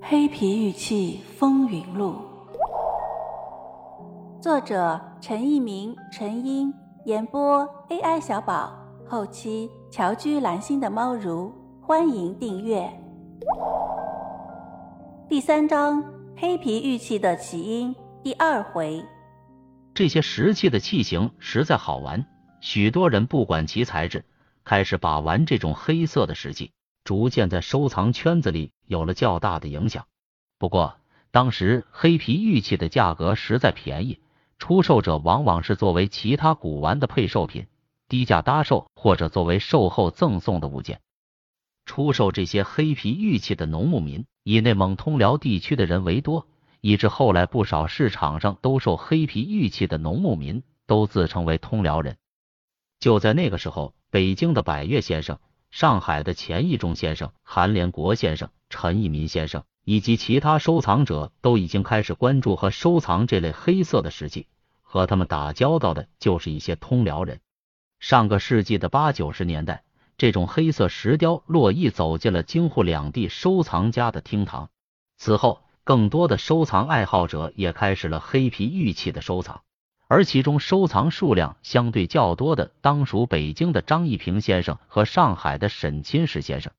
黑皮玉器风云录，作者陈一鸣、陈英，演播 AI 小宝，后期乔居蓝心的猫如，欢迎订阅。第三章：黑皮玉器的起因，第二回。这些石器的器型实在好玩，许多人不管其材质，开始把玩这种黑色的石器。逐渐在收藏圈子里有了较大的影响。不过，当时黑皮玉器的价格实在便宜，出售者往往是作为其他古玩的配售品，低价搭售或者作为售后赠送的物件。出售这些黑皮玉器的农牧民以内蒙通辽地区的人为多，以致后来不少市场上兜售黑皮玉器的农牧民都自称为通辽人。就在那个时候，北京的百越先生。上海的钱义仲先生、韩连国先生、陈义民先生以及其他收藏者都已经开始关注和收藏这类黑色的石器，和他们打交道的就是一些通辽人。上个世纪的八九十年代，这种黑色石雕络绎走进了京沪两地收藏家的厅堂。此后，更多的收藏爱好者也开始了黑皮玉器的收藏。而其中收藏数量相对较多的，当属北京的张一平先生和上海的沈钦石先生。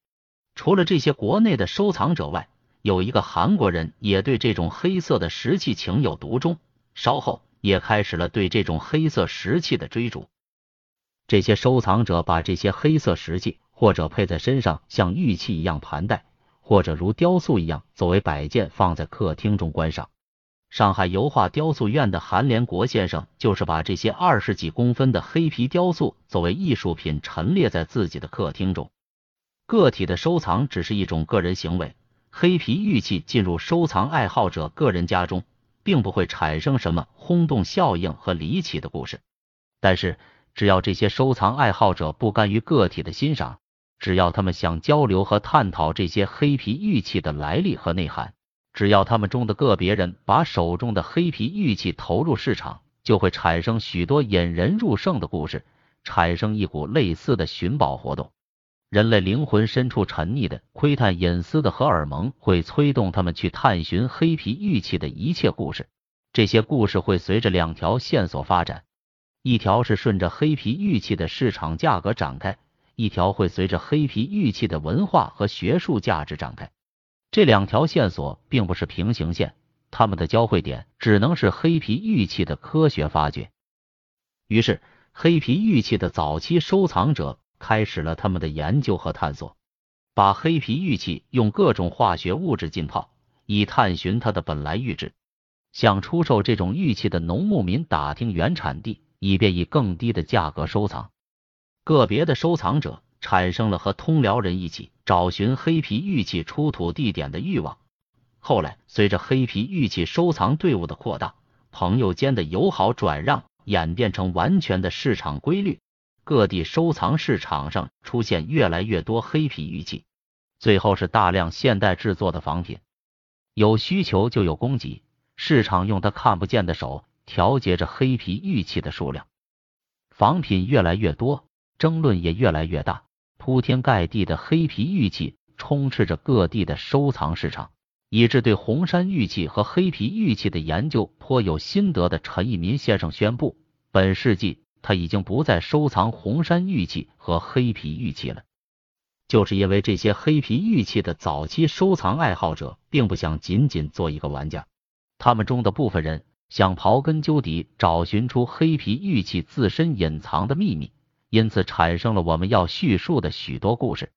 除了这些国内的收藏者外，有一个韩国人也对这种黑色的石器情有独钟，稍后也开始了对这种黑色石器的追逐。这些收藏者把这些黑色石器或者配在身上，像玉器一样盘戴，或者如雕塑一样作为摆件放在客厅中观赏。上海油画雕塑院的韩连国先生，就是把这些二十几公分的黑皮雕塑作为艺术品陈列在自己的客厅中。个体的收藏只是一种个人行为，黑皮玉器进入收藏爱好者个人家中，并不会产生什么轰动效应和离奇的故事。但是，只要这些收藏爱好者不甘于个体的欣赏，只要他们想交流和探讨这些黑皮玉器的来历和内涵。只要他们中的个别人把手中的黑皮玉器投入市场，就会产生许多引人入胜的故事，产生一股类似的寻宝活动。人类灵魂深处沉溺的、窥探隐私的荷尔蒙，会催动他们去探寻黑皮玉器的一切故事。这些故事会随着两条线索发展：一条是顺着黑皮玉器的市场价格展开，一条会随着黑皮玉器的文化和学术价值展开。这两条线索并不是平行线，它们的交汇点只能是黑皮玉器的科学发掘。于是，黑皮玉器的早期收藏者开始了他们的研究和探索，把黑皮玉器用各种化学物质浸泡，以探寻它的本来玉质。向出售这种玉器的农牧民打听原产地，以便以更低的价格收藏。个别的收藏者。产生了和通辽人一起找寻黑皮玉器出土地点的欲望。后来，随着黑皮玉器收藏队伍的扩大，朋友间的友好转让演变成完全的市场规律。各地收藏市场上出现越来越多黑皮玉器，最后是大量现代制作的仿品。有需求就有供给，市场用他看不见的手调节着黑皮玉器的数量。仿品越来越多，争论也越来越大。铺天盖地的黑皮玉器充斥着各地的收藏市场，以致对红山玉器和黑皮玉器的研究颇有心得的陈义民先生宣布，本世纪他已经不再收藏红山玉器和黑皮玉器了。就是因为这些黑皮玉器的早期收藏爱好者并不想仅仅做一个玩家，他们中的部分人想刨根究底，找寻出黑皮玉器自身隐藏的秘密。因此产生了我们要叙述的许多故事。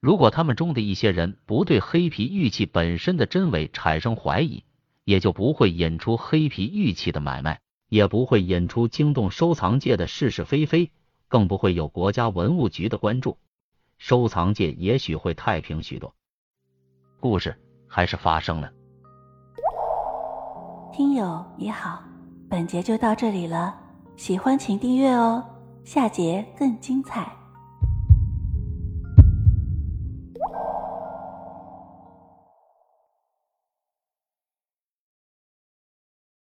如果他们中的一些人不对黑皮玉器本身的真伪产生怀疑，也就不会引出黑皮玉器的买卖，也不会引出惊动收藏界的是是非非，更不会有国家文物局的关注，收藏界也许会太平许多。故事还是发生了。听友你好，本节就到这里了，喜欢请订阅哦。下节更精彩。